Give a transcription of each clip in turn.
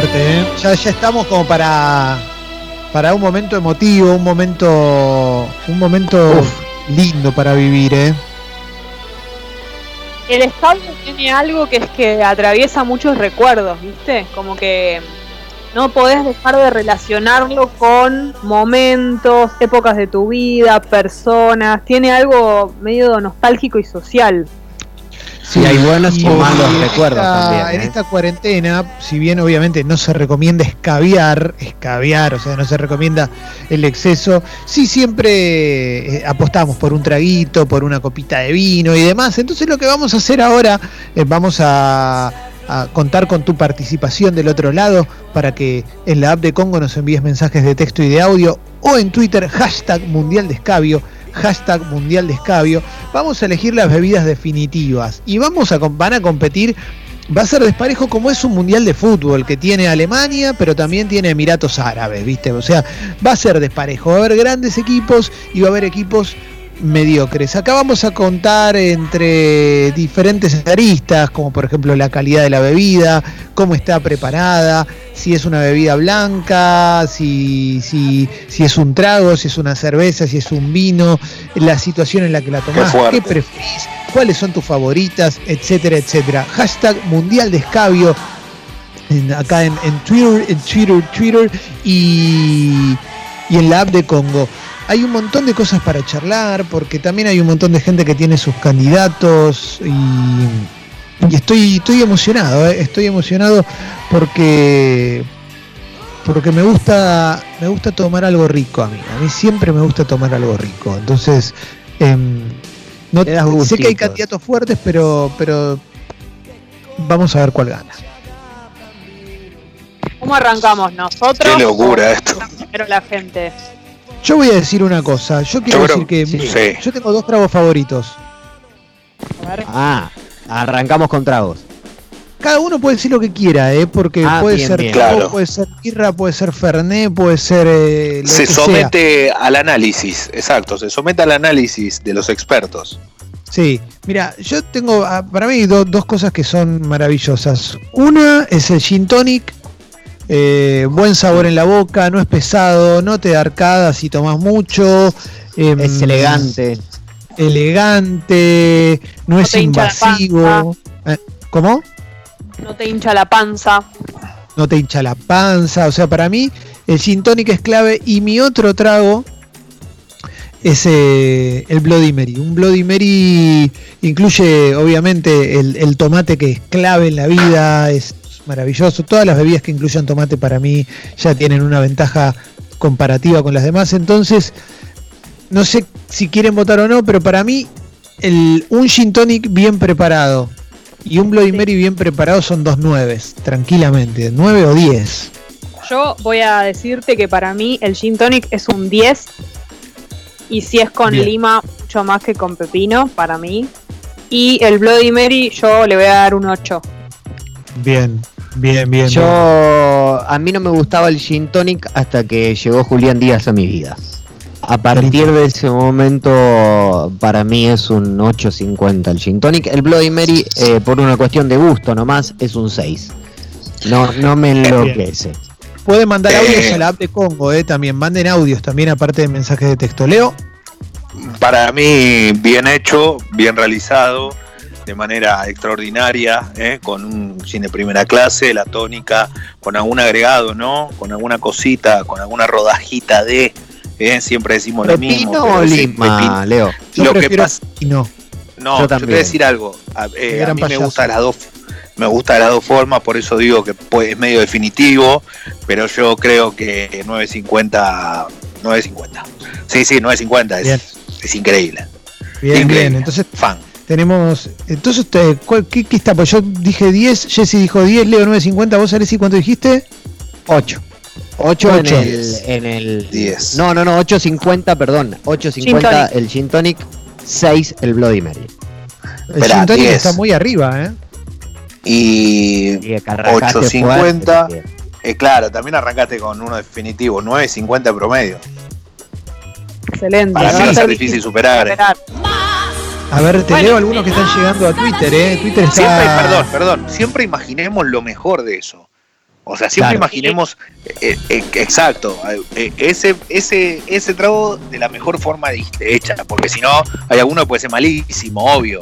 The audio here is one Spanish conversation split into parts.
fuerte, ¿eh? Ya, ya estamos como para, para un momento emotivo, un momento, un momento lindo para vivir, ¿eh? El estado tiene algo que es que atraviesa muchos recuerdos, ¿viste? Como que no podés dejar de relacionarlo con momentos, épocas de tu vida, personas. Tiene algo medio nostálgico y social. Sí, hay buenos y, malos recuerdos también. En ¿eh? esta cuarentena, si bien obviamente no se recomienda escabiar, escabiar, o sea, no se recomienda el exceso, sí siempre eh, apostamos por un traguito, por una copita de vino y demás. Entonces lo que vamos a hacer ahora, eh, vamos a, a contar con tu participación del otro lado para que en la app de Congo nos envíes mensajes de texto y de audio o en Twitter hashtag Mundial de Escabio hashtag Mundial de Escabio, vamos a elegir las bebidas definitivas y vamos a, van a competir. Va a ser desparejo como es un mundial de fútbol que tiene Alemania, pero también tiene Emiratos Árabes, ¿viste? O sea, va a ser desparejo. Va a haber grandes equipos y va a haber equipos mediocres. Acá vamos a contar entre diferentes aristas, como por ejemplo la calidad de la bebida, cómo está preparada, si es una bebida blanca, si, si, si es un trago, si es una cerveza, si es un vino, la situación en la que la tomás, qué, preferís, cuáles son tus favoritas, etcétera, etcétera. Hashtag Mundial de Escabio. acá en, Twitter, en Twitter, Twitter y, y en la app de Congo hay un montón de cosas para charlar, porque también hay un montón de gente que tiene sus candidatos y, estoy, estoy emocionado, ¿eh? estoy emocionado porque porque me gusta me gusta tomar algo rico a mí, a mí siempre me gusta tomar algo rico, entonces em, no, sé que hay candidatos fuertes, pero pero vamos a ver cuál gana. ¿Cómo arrancamos nosotros? Qué locura esto. Pero la gente. Yo voy a decir una cosa. Yo quiero decir que yo tengo dos tragos favoritos. Ah, arrancamos con tragos. Cada uno puede decir lo que quiera, ¿eh? porque ah, puede ser claro. puede ser birra, puede ser fernet, puede ser. Eh, se somete al análisis, exacto, se somete al análisis de los expertos. Sí, mira, yo tengo ah, para mí dos cosas que son maravillosas. Una es el gin tonic eh, buen sabor en la boca, no es pesado, no te da arcadas si tomas mucho. Em, es elegante. Elegante, no, es invasivo. Eh, ¿Cómo? No te hincha la panza. No te hincha la panza. O sea, para mí el gin tonic es clave. Y mi otro trago es eh, el Bloody Mary. Un Bloody Mary incluye obviamente el, el, tomate que es clave en la vida, es maravilloso. Todas las bebidas que incluyan tomate para mí ya tienen una ventaja comparativa con las demás. Entonces, no sé si quieren votar o no, pero para mí el, un gin tonic bien preparado y un Bloody Mary bien preparado son dos nueves, tranquilamente, nueve o diez. Yo voy a decirte que para mí el gin tonic es un 10 y si es con lima mucho más que con pepino para mí. Y el Bloody Mary yo le voy a dar un 8. Bien, Bien, bien. Yo, a mí no me gustaba el gin tonic hasta que llegó Julián Díaz a mi vida. A partir de ese momento, para mí es un 8.50 el gin tonic. El Bloody Mary, eh, por una cuestión de gusto nomás, es un 6. No, no me enloquece. Pueden mandar audios a la app de Congo, eh, también. Manden audios también, aparte de mensajes de texto. Leo. Para mí, bien hecho, bien realizado de manera extraordinaria, ¿eh? con un cine primera clase, la tónica, con algún agregado, ¿no? Con alguna cosita, con alguna rodajita de, ¿eh? siempre decimos lo mismo. o Lima, Leo? lo que pasa, no. No, yo, te voy a decir algo. A, eh, mí me gusta las dos me gusta las dos formas, por eso digo que es medio definitivo, pero yo creo que 9.50, 9.50. Sí, sí, 9.50 es, es increíble. Bien, bien, entonces fan. Tenemos. Entonces, ¿qué, ¿qué, está? Pues yo dije 10, Jesse dijo 10, Leo 9.50. ¿Vos, Alessi, cuánto dijiste? 8. 8, en, el, en el. 10. No, no, no, 8.50, perdón. 8.50 el Gin Tonic, 6 el Bloody Mary. El Gin Tonic está muy arriba, ¿eh? Y 8.50. Eh, claro, también arrancaste con uno definitivo, 9.50 promedio. Excelente. Para mí es difícil superar. superar. A ver, te leo algunos que están llegando a Twitter, ¿eh? Twitter está... Siempre, perdón, perdón, siempre imaginemos lo mejor de eso. O sea, siempre imaginemos, eh, eh, exacto, eh, ese, ese, ese trago de la mejor forma de, hecha, porque si no, hay alguno que puede ser malísimo, obvio.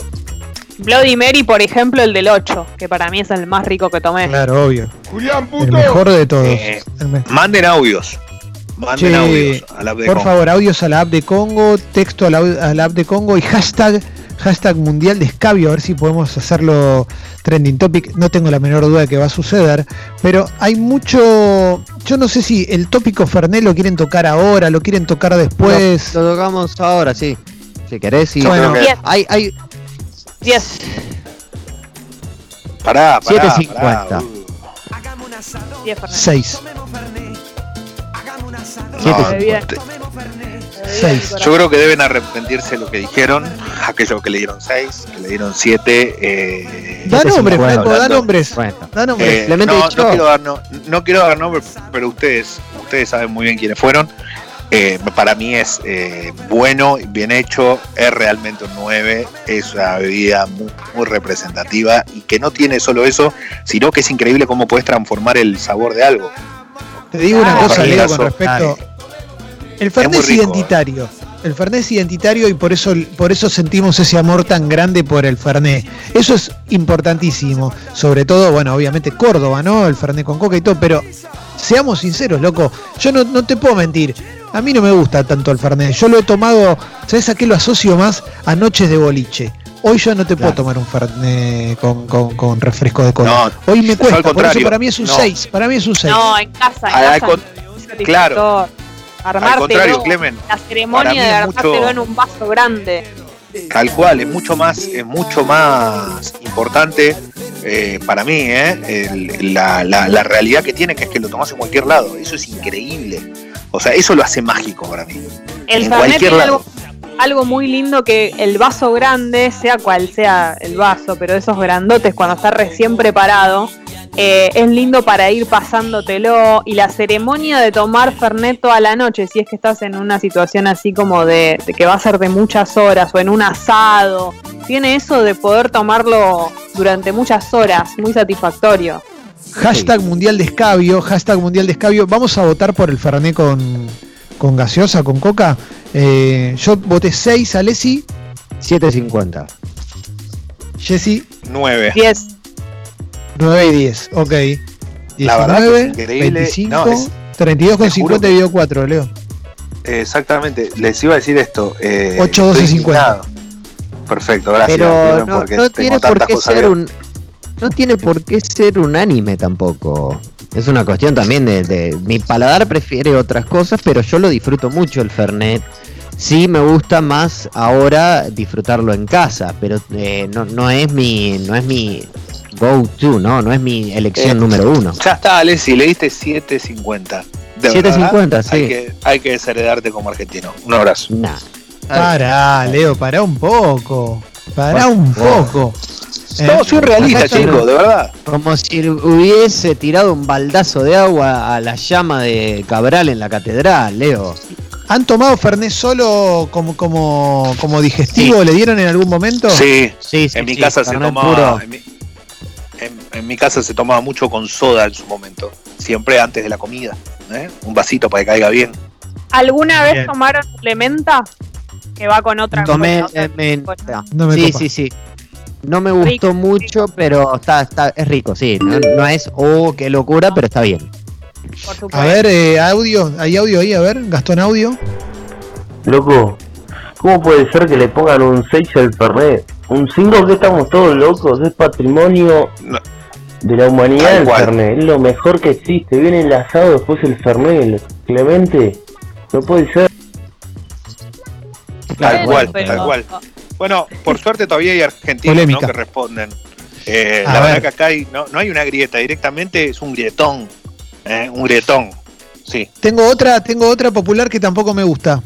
Bloody Mary, por ejemplo, el del 8, que para mí es el más rico que tomé. Claro, obvio. Julián, puto. El mejor de todos. manden audios. Manden audios a la app de Por favor, audios a la app de Congo, texto a la, a la app de Congo y hashtag hashtag mundial de escabio, a ver si podemos hacerlo trending topic. No tengo la menor duda de que va a suceder, pero hay mucho. Yo no sé si el tópico Fernet lo quieren tocar ahora, lo quieren tocar después. Lo, tocamos ahora, sí. Si querés, sí. Bueno, hay, hay. 10. Pará, pará. 7.50. 6. 7.50. Yo creo que deben arrepentirse de lo que dijeron, aquellos que le dieron 6, que le dieron 7. Eh, da nombres, da nombres. da nombres. Eh, no, quiero dar, no, quiero dar nombres, pero ustedes, ustedes saben muy bien quiénes fueron. Eh, para mí es eh, bueno, bien hecho, es realmente un 9, es una bebida muy, muy, representativa y que no tiene solo eso, sino que es increíble cómo puedes transformar el sabor de algo. Te digo una cosa, Leo, con respecto, el Fernet es, identitario. El Fernet es identitario y por eso, por eso sentimos ese amor tan grande por el Fernet. Eso es importantísimo. Sobre todo, bueno, obviamente Córdoba, ¿no? El Fernet con coca y todo, pero seamos sinceros, loco. Yo no, te puedo mentir. A mí no me gusta tanto el Fernet. Yo lo he tomado, ¿sabes a qué lo asocio más? A noches de boliche. Hoy yo no te puedo tomar un Fernet con, refresco de cola. Hoy me cuesta, por eso para mí es un 6. Para mí es un 6. No, en casa, en casa. claro. Al contrario, Clemen. La ceremonia de armártelo en un vaso grande. Tal cual, es mucho más, es mucho más importante eh, para mí eh, la, la, realidad que tiene, que es que lo tomas en cualquier lado. Eso es increíble. O sea, eso lo hace mágico para mí. El en cualquier lado. Algo, muy lindo que el vaso grande, sea cual sea el vaso, pero esos grandotes cuando está recién preparado, eh, es lindo para ir pasándotelo y la ceremonia de tomar Fernet toda la noche, si es que estás en una situación así como de, que va a ser de muchas horas o en un asado, tiene eso de poder tomarlo durante muchas horas, muy satisfactorio. Hashtag mundial de escabio, hashtag mundial de escabio. Vamos a votar por el Fernet con, con gaseosa, con coca. Eh, yo voté 6, Alessi. 7.50. Jesse. 9. 10. 9 y 10, ok. 19, 25, 32 con 50 y 4, Leo. Exactamente, les iba a decir esto. Eh, 8, 12, 50. Perfecto, gracias. Pero no, no tiene por qué ser un. No tiene por qué ser unánime tampoco. Es una cuestión también de, de, Mi paladar prefiere otras cosas, pero yo lo disfruto mucho el Fernet. Sí me gusta más ahora disfrutarlo en casa, pero eh, no, no es mi no es mi go to, ¿no? No es mi elección eh, número uno. Ya está, Alessi, le diste 7.50. 7.50, sí. Hay que, hay que desheredarte como argentino. Un abrazo. Nah. Pará, Leo, pará un poco. Pará un poco. No, soy realista, chico, de verdad. Como si hubiese tirado un baldazo de agua a la llama de Cabral en la catedral, Leo. ¿Han tomado Fernet solo como, como, como digestivo? ¿Le dieron en algún momento? Sí, sí, en mi casa se tomaba en, mi casa se tomaba mucho con soda en su momento, siempre antes de la comida, ¿eh? un vasito para que caiga bien. ¿Alguna vez tomaron Clementa? Que va con otra Tomé Clementa. sí, sí, sí. No me gustó mucho, pero está, está, es rico, sí. No, es, oh, qué locura, pero está bien. A ver, eh, audio, hay audio ahí, a ver, Gastón Audio. Loco, ¿cómo puede ser que le pongan un 6 al Fernet? Un 5 que estamos todos locos, es patrimonio de la humanidad el Fernet, es lo mejor que existe. Viene enlazado después el Fernet, Clemente, no puede ser. Tal cual, tal cual. Bueno, por suerte todavía hay argentinos que responden. Eh, la verdad que acá hay, no, no hay una grieta, directamente es un grietón. Eh, un grietón. Sí. Tengo otra, tengo otra popular que tampoco me gusta.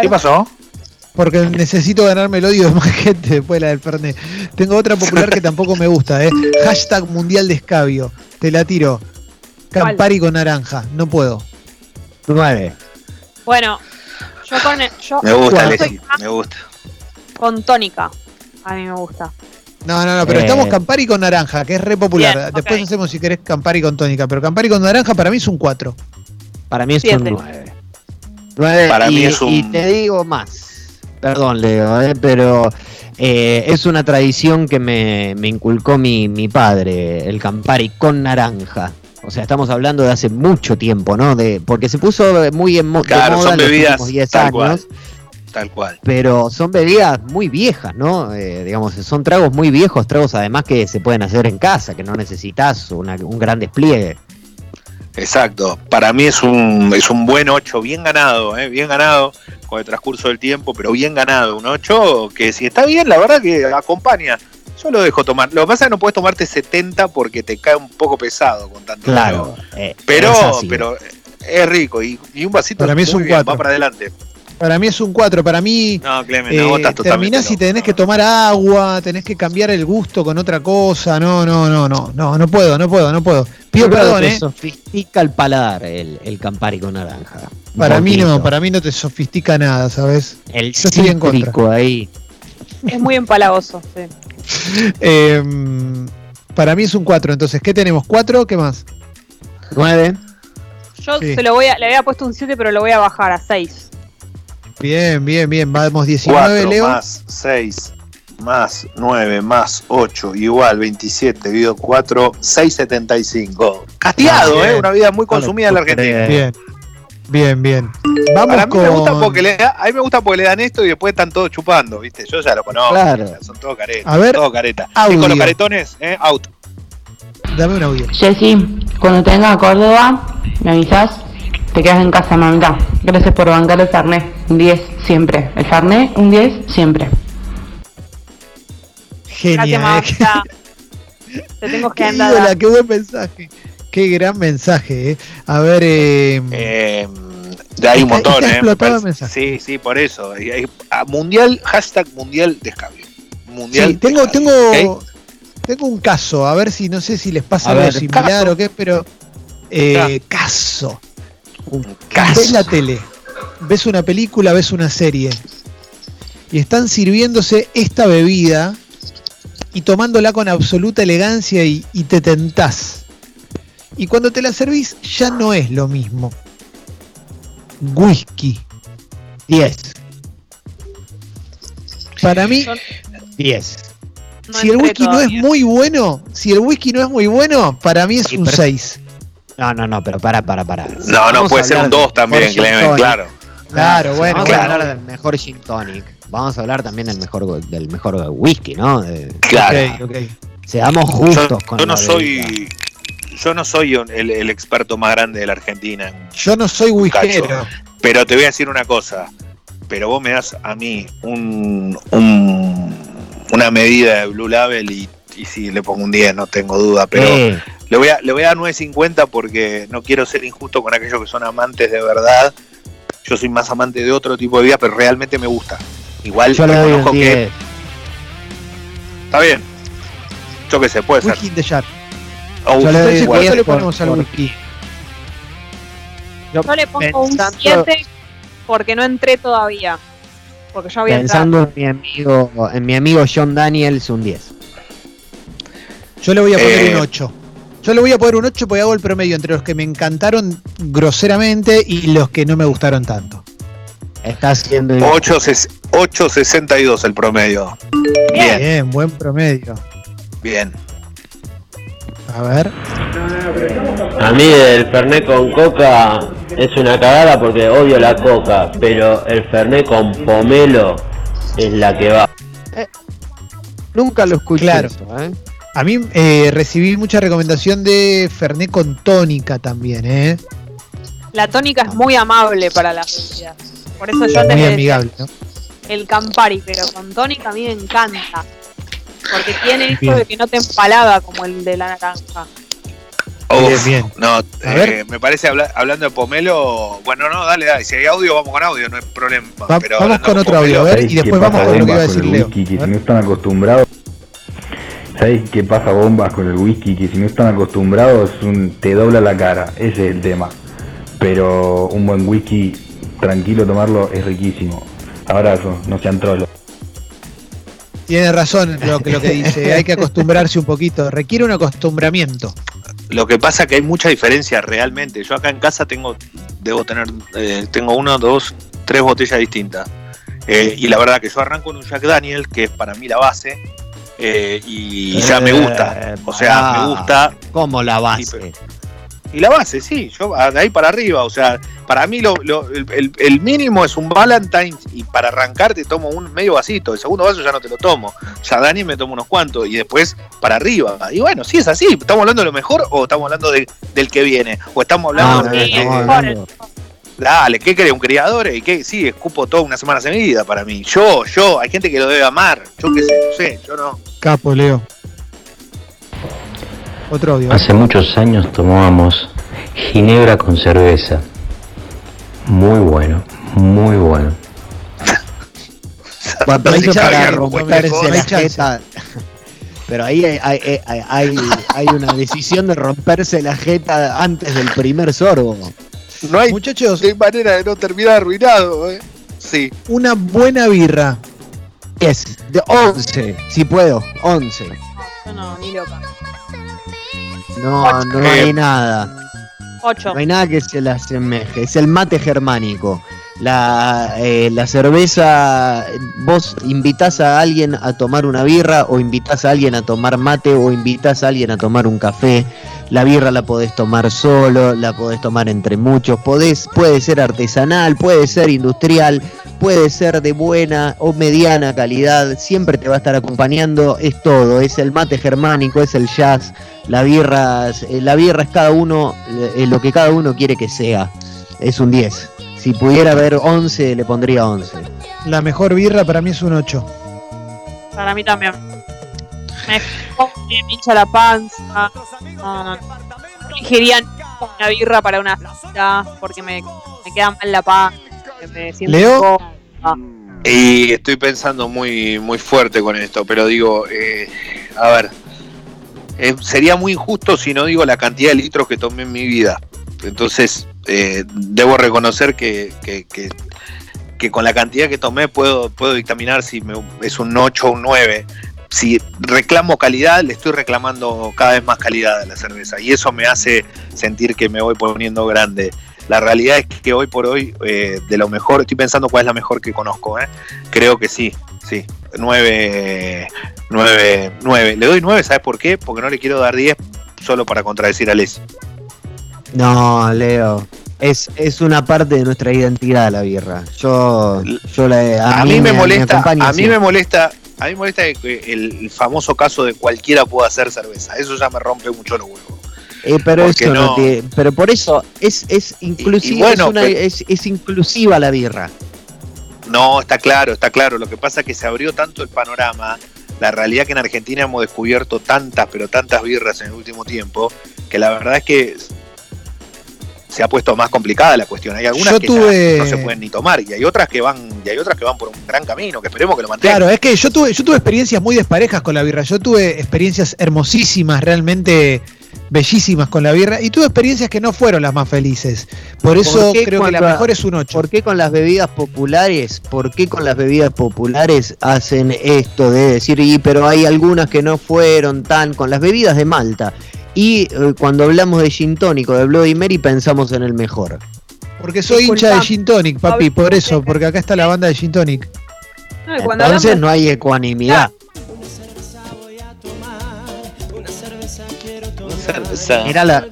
¿Qué pasó? porque necesito ganarme el odio de más gente después de la del Fernet. Tengo otra popular que tampoco me gusta, ¿eh? Hashtag mundial de escabio. Te la tiro. Campari con naranja. No puedo. Nueve. Bueno, yo con. Yo me gusta, me gusta. Con tónica. A mí me gusta. No, no, no, pero estamos eh. Campari con naranja, que es re popular. Después hacemos si querés Campari con tónica, pero Campari con naranja para mí es un 4. Para mí es un 9. 9 para y, mí es un... y te digo más. Perdón, Leo, eh, pero eh, es una tradición que me, me inculcó mi, mi, padre, el Campari con naranja. O sea, estamos hablando de hace mucho tiempo, ¿no? De, porque se puso muy en mo claro, de moda son bebidas, 10 años. Tal cual. Pero son bebidas muy viejas, ¿no? Eh, digamos, son tragos muy viejos, tragos además que se pueden hacer en casa, que no necesitas un gran despliegue. Exacto, para mí es un, es un buen 8, bien ganado, ¿eh? bien ganado con el transcurso del tiempo, pero bien ganado. Un 8 que si está bien, la verdad que acompaña. Yo lo dejo tomar. Lo que pasa es que no puedes tomarte 70 porque te cae un poco pesado con tanto. Claro. Eh, pero, pero es rico y, un vasito para mí es un bien, va para adelante. Para mí es un 4. Para mí. No, Clemen, no, eh, terminás y tenés que tomar agua, tenés que cambiar el gusto con otra cosa. No, no, no, no. No, no puedo, no puedo, no puedo. Pido perdón, ¿eh? sofistica el paladar el, el Campari con naranja. Para mí no, para mí no te sofistica nada, ¿sabes? El Yo ahí. Es muy empalagoso, sí. Em, para mí es un 4. Entonces, ¿qué tenemos? ¿4? ¿Qué más? 9. Yo se lo voy a, le había puesto un 7, pero lo voy a bajar a 6. Bien, bien, bien. Vamos 19, 4 Leo. Más 6, más 9, más 8, igual 27, dividido 4, 6,75. Castigado, ¿eh? Una vida muy consumida en la Argentina. Bien. Bien, bien. Vamos a mí me gusta porque le a mí me gusta porque le dan esto y después están todos chupando, ¿viste? Yo ya lo conozco. Claro. Son todos caretas. A ver, todos caretas. Y con los caretones, ¿eh? Out. Dame un audio. Jessy, cuando tenga a Córdoba, me avisas te quedas en casa, mamita. Gracias por bancar el Fernet. Un 10 siempre. El Fernet, un 10 siempre. Genial. Te tengo que andar. qué buen mensaje. Qué gran mensaje. Eh. A ver. Eh, eh, ya hay un montón, ¿eh? Sí, sí, por eso. mundial, hashtag mundial de escabio. Mundial. Sí, tengo, tengo, tengo un caso. A ver si no sé si les pasa algo similar o qué, pero. Eh, caso. Ves la tele, ves una película, ves una serie y están sirviéndose esta bebida y tomándola con absoluta elegancia y, te tentás. Y cuando te la servís ya no es lo mismo. Whisky. 10. Para mí, 10. si el whisky no es muy bueno, si el whisky no es muy bueno, para mí es un 6. No, no, no, pero para, para, para. No, no, puede ser un 2 también, Clemen, claro. Claro, bueno. Vamos a hablar del mejor gin tonic. Vamos a hablar también del mejor, del mejor whisky, ¿no? claro. Okay, Seamos justos con yo no soy Yo no soy el, experto más grande de la Argentina. Yo no soy whiskero. Pero te voy a decir una cosa. Pero vos me das a mí un, un una medida de Blue Label y, y si le pongo un 10, no tengo duda. Pero le voy a, le voy a dar 9.50 porque no quiero ser injusto con aquellos que son amantes de verdad. Yo soy más amante de otro tipo de vida, pero realmente me gusta. Igual yo doy que. Está bien. Yo qué sé, puede whisky ser. Yo le, doy le ponemos al whisky? Yo, le pongo un 7 porque no entré todavía. Porque yo había Pensando en mi amigo, en mi amigo John Daniels, un 10. Yo le voy a poner eh, un 8. Yo le voy a poner un 8 porque hago el promedio entre los que me encantaron groseramente y los que no me gustaron tanto. Está haciendo 8.62 el promedio. Bien. Bien, buen promedio. Bien. A ver. A mí el Fernet con coca es una cagada porque odio la coca, pero el Fernet con pomelo es la que va. Eh, nunca lo escuché claro. ¿eh? A mí eh, recibí mucha recomendación de Fernet con tónica también, ¿eh? La tónica es muy amable para las bebidas. Por eso yo Muy amigable, ¿no? El Campari, pero con tónica a mí me encanta. Porque tiene esto de que no te empalaga como el de la naranja. bien, bien. No, eh, me parece hablando de pomelo. Bueno, no, dale, dale. Si hay audio, vamos con audio, no hay problema. vamos con otro audio, a ver, y después vamos con lo que iba a decir Leo. si no están acostumbrados ¿Sabes qué pasa bombas con el whisky? Que si no están acostumbrados un, te dobla la cara, ese es el tema. Pero un buen whisky, tranquilo tomarlo, es riquísimo. Abrazo, no sean trolos. Tiene razón lo que, lo que dice, hay que acostumbrarse un poquito, requiere un acostumbramiento. Lo que pasa es que hay mucha diferencia realmente. Yo acá en casa tengo, debo tener, eh, tengo uno, dos, tres botellas distintas. Eh, y la verdad que yo arranco en un Jack Daniel, que es para mí la base, eh, y ya me gusta. O sea, me gusta. Como la base. Y la base, sí, yo de ahí para arriba, o sea, para mí lo, el, mínimo es un Valentine's y para arrancar te tomo un medio vasito, el segundo vaso ya no te lo tomo, ya Dani me tomo unos cuantos y después para arriba. Y bueno, si es así, ¿estamos hablando de lo mejor o estamos hablando de, del que viene? ¿O estamos hablando de... Dale, ¿qué cree? ¿Un criador? ¿Y qué? Sí, escupo toda una semana vida para mí. Yo, yo, hay gente que lo debe amar. Yo qué sé, no sé, yo no. Capo, Leo. Otro audio. Hace muchos años tomábamos ginebra con cerveza. Muy bueno, muy bueno. Pero ahí hay, hay, hay, hay, una decisión de romperse la jeta antes del primer sorbo. No hay, Muchachos, hay manera de no terminar arruinado. ¿eh? Sí. Una buena birra. Es de 11, si puedo, 11. No, ni loca. No, no hay nada. 8. No hay nada que se la asemeje. Es el mate germánico. La, eh, la cerveza, vos invitas a alguien a tomar una birra o invitas a alguien a tomar mate o invitas a alguien a tomar un café. La birra la podés tomar solo, la podés tomar entre muchos, podés, puede ser artesanal, puede ser industrial, puede ser de buena o mediana calidad, siempre te va a estar acompañando, es todo, es el mate germánico, es el jazz, la birra, eh, la birra es cada uno, es lo que cada uno quiere que sea, es un 10. Si pudiera haber 11, le pondría 11. La mejor birra para mí es un 8. Para mí también. Me, me hincha la panza. No, no. una birra para una cita porque me, me queda mal la panza. Leo. Y estoy pensando muy, muy fuerte con esto, pero digo, eh, a ver, eh, sería muy injusto si no digo la cantidad de litros que tomé en mi vida. Entonces, eh, debo reconocer que, que, con la cantidad que tomé puedo, puedo dictaminar si es un 8 o un 9. Si reclamo calidad, le estoy reclamando cada vez más calidad a la cerveza. Y eso me hace sentir que me voy poniendo grande. La realidad es que hoy por hoy, eh, de lo mejor, estoy pensando cuál es la mejor que conozco. ¿eh? Creo que sí, sí. 9, 9, 9. Le doy 9, ¿sabes por qué? Porque no le quiero dar 10 solo para contradecir a Les. No, Leo. Es, es una parte de nuestra identidad la birra. Yo, yo la, a, mí, me, molesta, a mí me molesta, a mí me molesta el famoso caso de cualquiera pueda hacer cerveza. Eso ya me rompe mucho los huevos. Eh, pero eso no, pero por eso es, es, inclusiva, es, es, inclusiva la birra. No, está claro, está claro. Lo que pasa es que se abrió tanto el panorama. La realidad que en Argentina hemos descubierto tantas, pero tantas birras en el último tiempo, que la verdad es que se ha puesto más complicada la cuestión. Hay algunas que no se pueden ni tomar y hay otras que van y hay otras que van por un gran camino, que esperemos que lo mantengan. Claro, es que yo tuve yo tuve experiencias muy desparejas con la birra. Yo tuve experiencias hermosísimas, realmente bellísimas con la birra y tuve experiencias que no fueron las más felices. Por eso creo que la mejor es un 8. ¿Por qué con las bebidas populares? ¿Por qué con las bebidas populares hacen esto de decir, y, pero hay algunas que no fueron tan con las bebidas de Malta? Y eh, cuando hablamos de gin tónico, de Bloody Mary, pensamos en el mejor. Porque soy hincha de gin tonic, papi, por eso, porque acá está la banda de gin tonic. Entonces no hay ecuanimidad. Era la.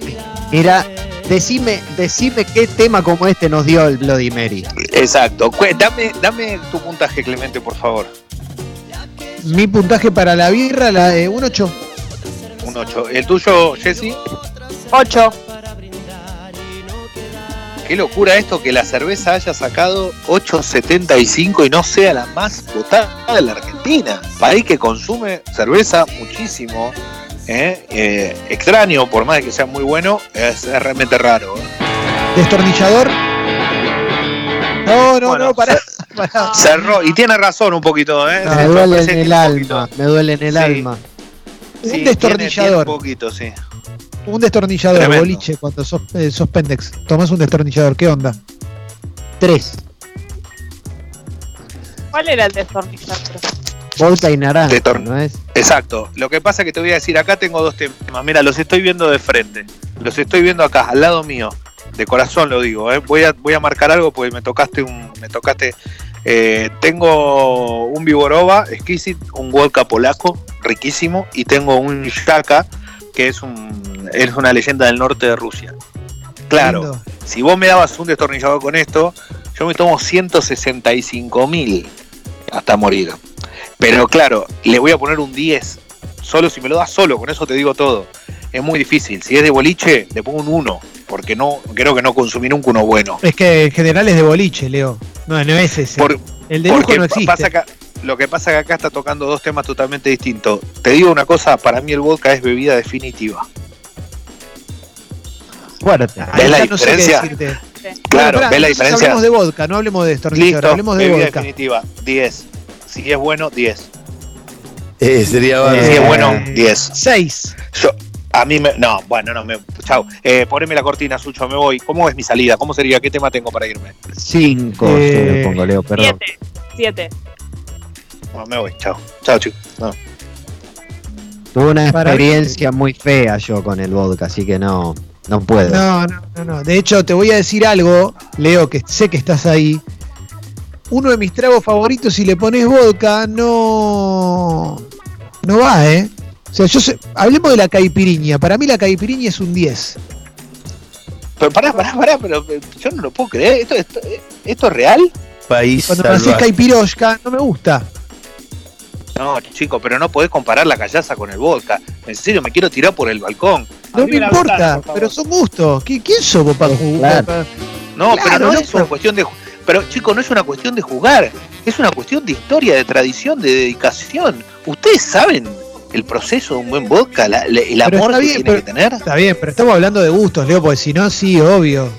Era. Decime, decime qué tema como este nos dio el Bloody Mary. Exacto. Dame, dame tu puntaje, Clemente, por favor. Mi puntaje para la birra, la de un 8. Un 8. ¿El tuyo, Jesse? 8. Qué locura esto que la cerveza haya sacado 8.75 y no sea la más votada de la Argentina. País que consume cerveza muchísimo. ¿Eh? Eh, extraño, por más que sea muy bueno, es, realmente raro. ¿eh? ¿Destornillador? No, no, no, para, Cerró, y tiene razón un poquito, me duele en el alma, me duele en el alma. un destornillador. un poquito, sí. Un destornillador, boliche, cuando sos, sos pendex. Tomás un destornillador, ¿qué onda? Tres. ¿Cuál era el destornillador? Vodka y naranja, ¿no es? Exacto. Lo que pasa es que te voy a decir, acá tengo dos temas. Mira, los estoy viendo de frente. Los estoy viendo acá, al lado mío. De corazón lo digo. ¿eh? Voy, a, voy a marcar algo porque me tocaste un. Me tocaste. Eh, tengo un Viborova exquisito, un vodka polaco riquísimo y tengo un Shaka que es un es una leyenda del norte de Rusia. Claro, si vos me dabas un destornillador con esto, yo me tomo 165 mil hasta morir. Pero claro, le voy a poner un 10. Solo si me lo das solo, con eso te digo todo. Es muy difícil. Si es de boliche, le pongo un 1. Porque no creo que no consumí nunca uno bueno. Es que en general es de boliche, Leo. No, no es ese. el de lujo no existe. lo que pasa es que acá está tocando dos temas totalmente distintos. Te digo una cosa, para mí el vodka es bebida definitiva. Bueno, ¿ves la diferencia? Claro, ¿ves la diferencia? Hablemos de vodka, no hablemos de esto. Listo, hablemos de bebida definitiva, 10. Si es bueno, 10. Eh, sería Si es bueno, 10. 6. A mí me. No, bueno, no, me. Chao. Eh, poneme la cortina, Sucho, me voy. ¿Cómo es mi salida? ¿Cómo sería? ¿Qué tema tengo para irme? 5, eh, pongo, Leo, perdón. 7. Bueno, me voy, chao. Chao, chicos. Tuve una experiencia muy fea yo con el vodka, así que no, no puedo. No, no, no, no. De hecho, te voy a decir algo, Leo, que sé que estás ahí uno de mis tragos favoritos, si le pones vodka, no. No va, ¿eh? O sea, yo sé, hablemos de la caipiriña. Para mí la caipiriña es un 10. Pero pará, pará, pará, pero yo no lo puedo creer. ¿Esto, esto, esto es real? País Cuando me haces caipiroshka, no me gusta. No, chico, pero no podés comparar la callaza con el vodka. En serio, me quiero tirar por el balcón. No me importa, pero son gustos. ¿Quién sos vos para jugar? No, pero no es una cuestión de pero chicos, no es una cuestión de jugar, es una cuestión de historia, de tradición, de dedicación. Ustedes saben el proceso de un buen vodka, el amor que tiene que tener. Está bien, pero estamos hablando de gustos, Leo, porque si no, sí, obvio.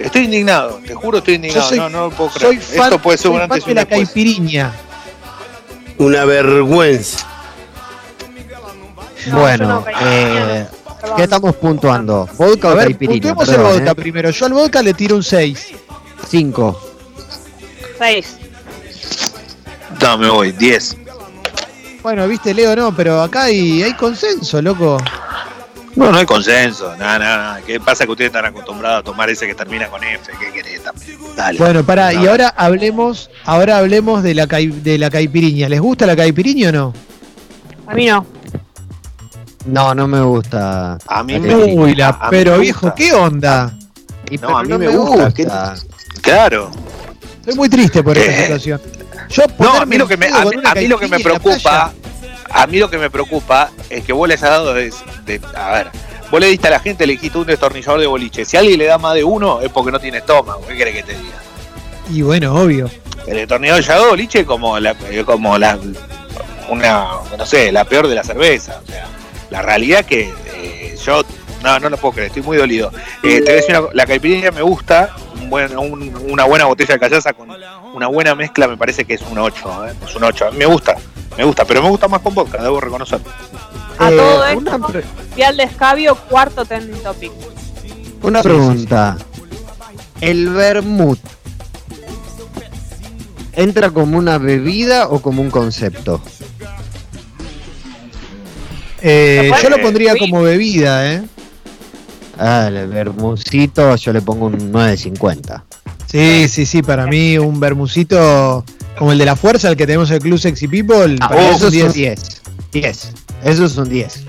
Estoy indignado, te juro estoy indignado, no, no lo puedo creer. Soy fan, Esto puede ser un antes de la caipiriña. Una vergüenza. bueno, eh, ¿Qué estamos puntuando? ¿Vodka o caipiriña? el vodka ¿eh? primero. Yo al vodka le tiro un 6. 5. 6. No, me voy, 10. Bueno, viste, Leo, no, pero acá hay, hay consenso, loco. No, no hay consenso, nada, nada, ¿Qué pasa que ustedes están acostumbrados a tomar ese que termina con F? ¿Qué querés también? Dale. Bueno, pará, y ahora hablemos, ahora hablemos de la, de la caipiriña. ¿Les gusta la caipiriña o no? A mí no. No, no me gusta. A mí me Uy, pero viejo, ¿qué onda? no, a mí me, gusta. Claro. Estoy muy triste por esta situación. Yo no, a mí lo que me, a, mí lo que me preocupa, a mí lo que me preocupa es que vos les has dado de, a ver, vos le diste a la gente, le dijiste un destornillador de boliche. Si alguien le da más de uno es porque no tiene estómago. ¿Qué querés que te diga? Y bueno, obvio. El destornillador de boliche es como la, como la, una, no sé, la peor de la cerveza. O sea, la realidad que eh, yo no, no lo puedo creer, estoy muy dolido. Eh, te decía, la caipirinha me gusta, una buena botella de callaza con una buena mezcla me parece que es un 8, ¿eh? es un 8. me gusta, me gusta, pero me gusta más con vodka, debo reconocer. A todo esto, fiel de escabio, cuarto trending topic. Una pregunta. ¿El vermut entra como una bebida o como un concepto? Eh, yo lo pondría como bebida, ¿eh? Ah, el vermucito yo le pongo un 9.50. Sí, sí, sí, para mí un vermucito como el de la fuerza, el que tenemos en el Club Sexy People, ah, eso es un 10. 10. Eso es un 10.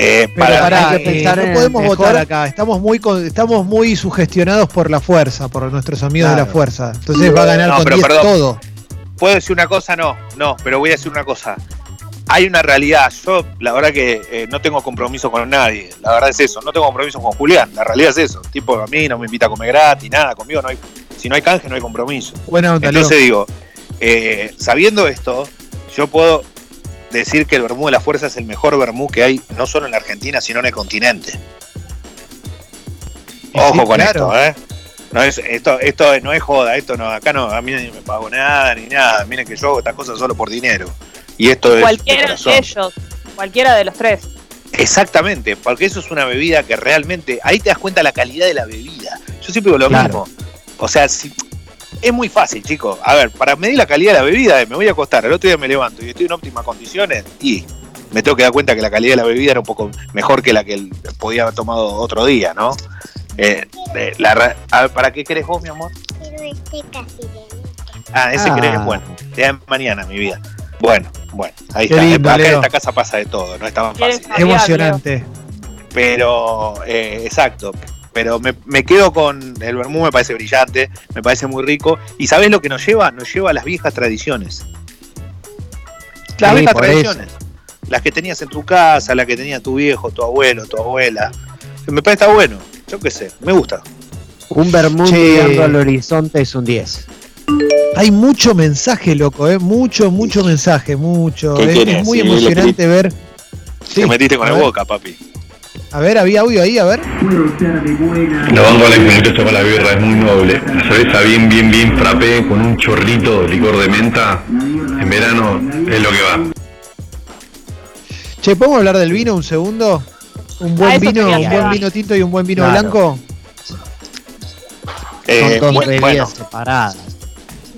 Eh, para, eh, no podemos votar acá, estamos muy estamos muy sugestionados por la fuerza, por nuestros amigos de la fuerza. Entonces va a ganar con 10 todo. ¿Puedo decir una cosa? No, no, pero voy a decir una cosa hay una realidad. Yo, la verdad que eh, no tengo compromiso con nadie. La verdad es eso. No tengo compromiso con Julián. La realidad es eso. Tipo, a mí no me invita a comer gratis, nada. Conmigo no hay. Si no hay canje, no hay compromiso. Bueno, Entonces digo, eh, sabiendo esto, yo puedo decir que el Bermú de la Fuerza es el mejor Bermú que hay, no solo en la Argentina, sino en el continente. Ojo con esto, ¿eh? No es, esto, esto no es joda, esto no, acá no, a mí ni me pago nada ni nada. Miren que yo hago estas cosas solo por dinero. Y esto es cualquiera de, ellos, cualquiera de los tres. Exactamente, porque eso es una bebida que realmente, ahí te das cuenta la calidad de la bebida. Yo siempre digo lo mismo. O sea, si es muy fácil, chicos. A ver, para medir la calidad de la bebida, me voy a acostar, el otro día me levanto y estoy en óptimas condiciones y me tengo que dar cuenta que la calidad de la bebida era un poco mejor que la que podía haber tomado otro día, ¿no? Eh, ¿Para qué querés vos, mi amor? Ah, ese crees ah. bueno. Te mañana, mi vida. Bueno, bueno, ahí está. Acá en esta casa pasa de todo, no es tan fácil. Emocionante. Pero, eh, exacto. Pero me, quedo con el vermú, me parece brillante, me parece muy rico. ¿Y sabes lo que nos lleva? Nos lleva a las viejas tradiciones. Las viejas tradiciones. Las que tenías en tu casa, las que tenía tu viejo, tu abuelo, tu abuela. Me parece está bueno. Yo qué sé, me gusta. Un vermú mirando al horizonte es un 10. Hay mucho mensaje, loco, ¿eh? Mucho, mucho mensaje, mucho. Es, muy emocionante ver. Te metiste con la boca, papi. A ver, había audio ahí, a ver. Lo banco a la que para la birra, es muy noble. La cerveza bien, bien, bien frappé con un chorrito de licor de menta. En verano es lo que va. Che, ¿podemos hablar del vino un segundo? ¿Un buen vino, un buen vino tinto y un buen vino blanco? Eh, Son dos bebidas separadas.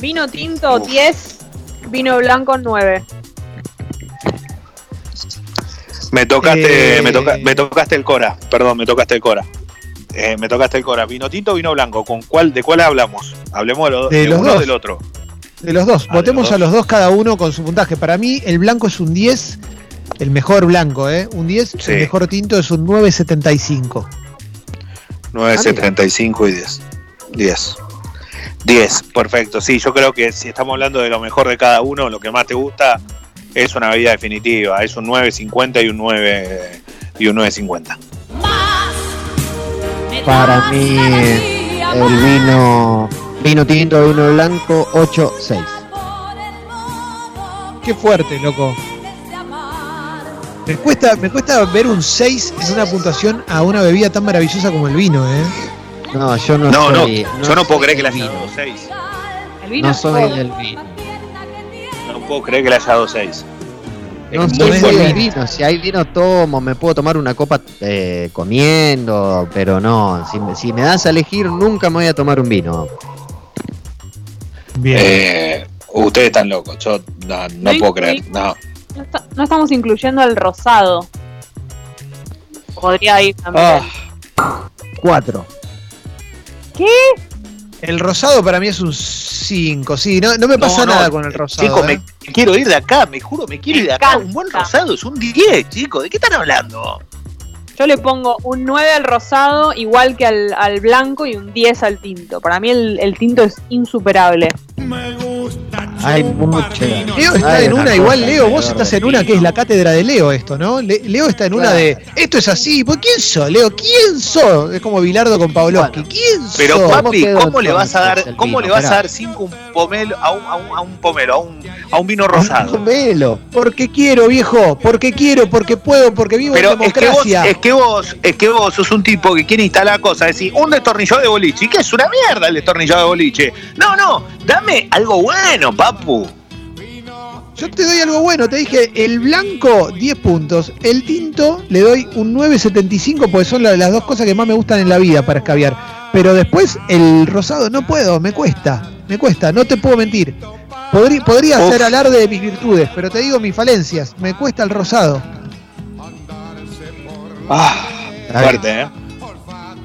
Vino tinto 10, vino blanco 9. Me tocaste, eh, me, me, tocaste el Cora, perdón, me tocaste el Cora. Eh, me tocaste el Cora. Vino tinto, vino blanco. ¿Con cuál, ¿De cuál hablamos? Hablemos de, los uno dos. del otro. De los dos. Ah, Votemos a los dos cada uno con su puntaje. Para mí, el blanco es un 10, el mejor blanco, ¿eh? Un 10, el mejor tinto es un 9.75. 9.75 y 10. 10. 10, perfecto. Sí, yo creo que si estamos hablando de lo mejor de cada uno, lo que más te gusta es una bebida definitiva. Es un 9.50 y un 9 y un 9.50. Para mí el vino vino tinto, vino blanco 8.6. Qué fuerte, loco. Me cuesta, me cuesta ver un 6 en una puntuación a una bebida tan maravillosa como el vino, ¿eh? No, yo no, no, soy, no, yo no puedo creer que le haya dado 6. No soy el vino. No puedo creer que le haya dado 6. No soy el vino, si hay vino tomo, me puedo tomar una copa eh, comiendo, pero no, si, si, me das a elegir nunca me voy a tomar un vino. Bien. Eh, ustedes están locos, yo no, puedo creer, no. No, estamos incluyendo el rosado. Podría ir también. Ah. cuatro. ¿Qué? El rosado para mí es un 5, sí, no, no me pasa nada con el rosado. Chico, me ¿eh? quiero ir de acá, me juro, me quiero ir de acá. Un buen rosado es un 10, chicos, ¿de qué están hablando? Yo le pongo un 9 al rosado, igual que al, al blanco, y un 10 al tinto. Para mí el, el tinto es insuperable. Me hay mucho. Leo está en una, igual Leo, vos estás en una que es la cátedra de Leo esto, ¿no? Leo está en una de, esto es así, ¿por quién sos, Leo? ¿Quién sos? Es como Bilardo con Pavlovsky, ¿quién sos? Pero papi, ¿cómo le vas a dar, cómo le vas a dar cinco un pomelo a un, a un, a un pomelo, a un, a un vino rosado? Un pomelo. Porque quiero, viejo, porque quiero, porque puedo, porque vivo en democracia. Es que, vos, es que vos, es que vos sos un tipo que quiere instalar cosas, decir, un destornillador de boliche, ¿y qué es una mierda el destornillador de boliche? No, no, dame algo bueno, papu. Yo te doy algo bueno, te dije el blanco 10 puntos, el tinto le doy un 9.75 porque son las dos cosas que más me gustan en la vida para escabiar. Pero después el rosado no puedo, me cuesta, me cuesta, no te puedo mentir. Podría, podría hacer alarde de mis virtudes, pero te digo mis falencias, me cuesta el rosado. Ah, fuerte, ¿eh?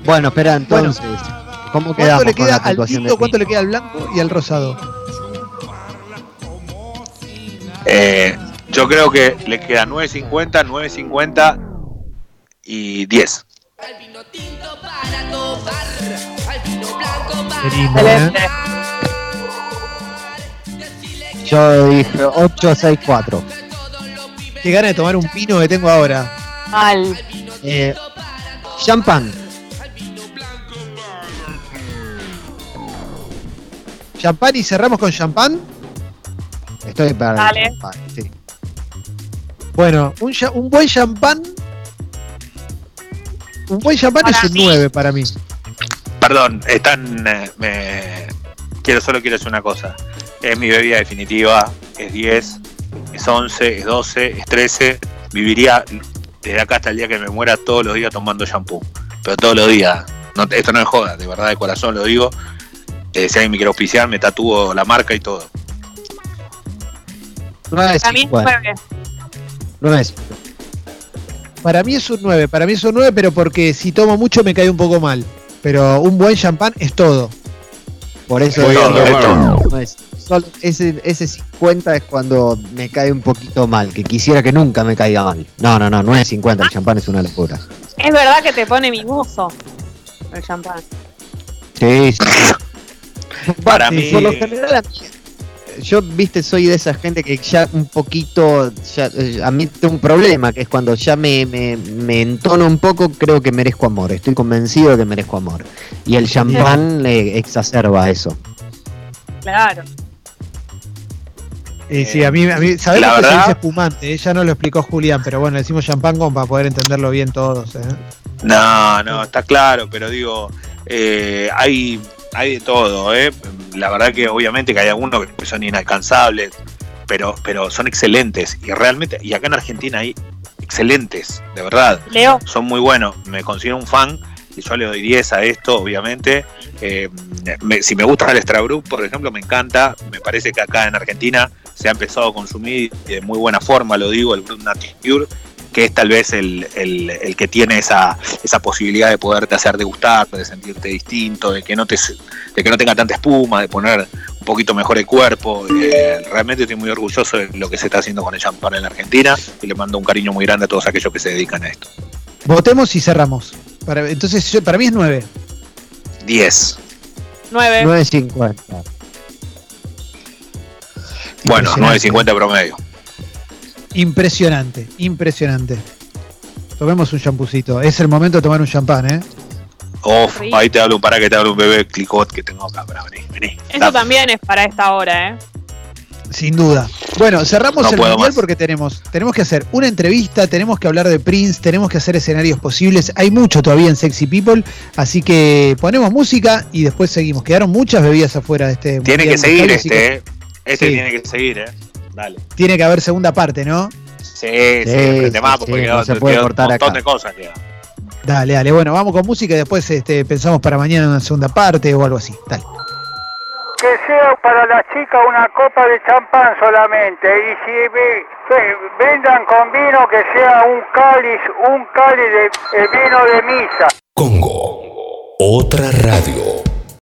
Bueno, espera, entonces, ¿cómo ¿Cuánto le queda al tinto, cuánto le queda al blanco y al rosado? Eh, yo creo que le queda 9.50, 9.50 y 10. ¿eh? Yo dije 864. Qué gana de tomar un pino que tengo ahora. Mal. Eh, champán. ¿Champán y cerramos con champán? Estoy para Bueno, un, un, buen champán. Un buen champán es un 9 para mí. Perdón, están. Eh, quiero, solo quiero decir una cosa. Es mi bebida definitiva. Es 10, es 11, es 12, es 13. Viviría desde acá hasta el día que me muera todos los días tomando shampoo. Pero todos los días. esto no es joda, de verdad, de corazón lo digo. Eh, si alguien me quiere me tatúo la marca y todo. Para mí es 9. No es. Para mí es un 9, para mí es un 9, pero porque si tomo mucho me cae un poco mal. Pero un buen champán es todo. Por eso digo, ese, ese 50 es cuando me cae un poquito mal, que quisiera que nunca me caiga mal. No, no, no, no es 50, el champán es una locura. Es verdad que te pone mimoso el champán. Sí, sí. Para mí. Por lo general, yo, viste, soy de esa gente que ya un poquito, ya, eh, a mí tengo un problema, que es cuando ya me, me, me, entono un poco, creo que merezco amor, estoy convencido de que merezco amor. Y el champán le exacerba eso. Claro. Y sí, a mí, a mí sabemos que se dice espumante, ¿eh? ya no lo explicó Julián, pero bueno, decimos champán como para poder entenderlo bien todos. ¿eh? No, no, está claro, pero digo, eh, hay, hay de todo, ¿eh? La verdad que obviamente que hay algunos que son inalcanzables, pero, pero son excelentes. Y realmente, y acá en Argentina hay excelentes, de verdad. Leo. Son muy buenos. Me considero un fan y yo le doy 10 a esto, obviamente. Eh, si me gusta el Extra Group, por ejemplo, me encanta. Me parece que acá en Argentina se ha empezado a consumir de muy buena forma, lo digo, el Brut Nature que es tal vez el, que tiene esa, esa posibilidad de poderte hacer degustar, de sentirte distinto, de que no te de que no tenga tanta espuma, de poner un poquito mejor el cuerpo. Eh, realmente estoy muy orgulloso de lo que se está haciendo con el champán en la Argentina y le mando un cariño muy grande a todos aquellos que se dedican a esto. Votemos y cerramos. Para, entonces, para mí es 9. 10. 9. 9.50. Bueno, 9.50 promedio. Impresionante, impresionante. Tomemos un champucito. Es el momento de tomar un champán, ¿eh? Uf, ahí te hablo, para que te hablo un bebé clicot que tengo acá. Para, vení, vení. Eso también es para esta hora, ¿eh? Sin duda. Bueno, cerramos el mundial porque tenemos, tenemos que hacer una entrevista, tenemos que hablar de Prince, tenemos que hacer escenarios posibles. Hay mucho todavía en Sexy People, así que ponemos música y después seguimos. Quedaron muchas bebidas afuera de este. Tiene que seguir este, ¿eh? Este tiene que seguir, ¿eh? Dale. Tiene que haber segunda parte, ¿no? Sí, sí, sí, sí porque no se puede cortar un montón de cosas queda. Dale, dale. Bueno, vamos con música y después este, pensamos para mañana una segunda parte o algo así. Dale. Que sea para la chica una copa de champán solamente. Y si vendan con vino, que sea un cáliz, un cáliz de vino de misa. Congo, otra radio.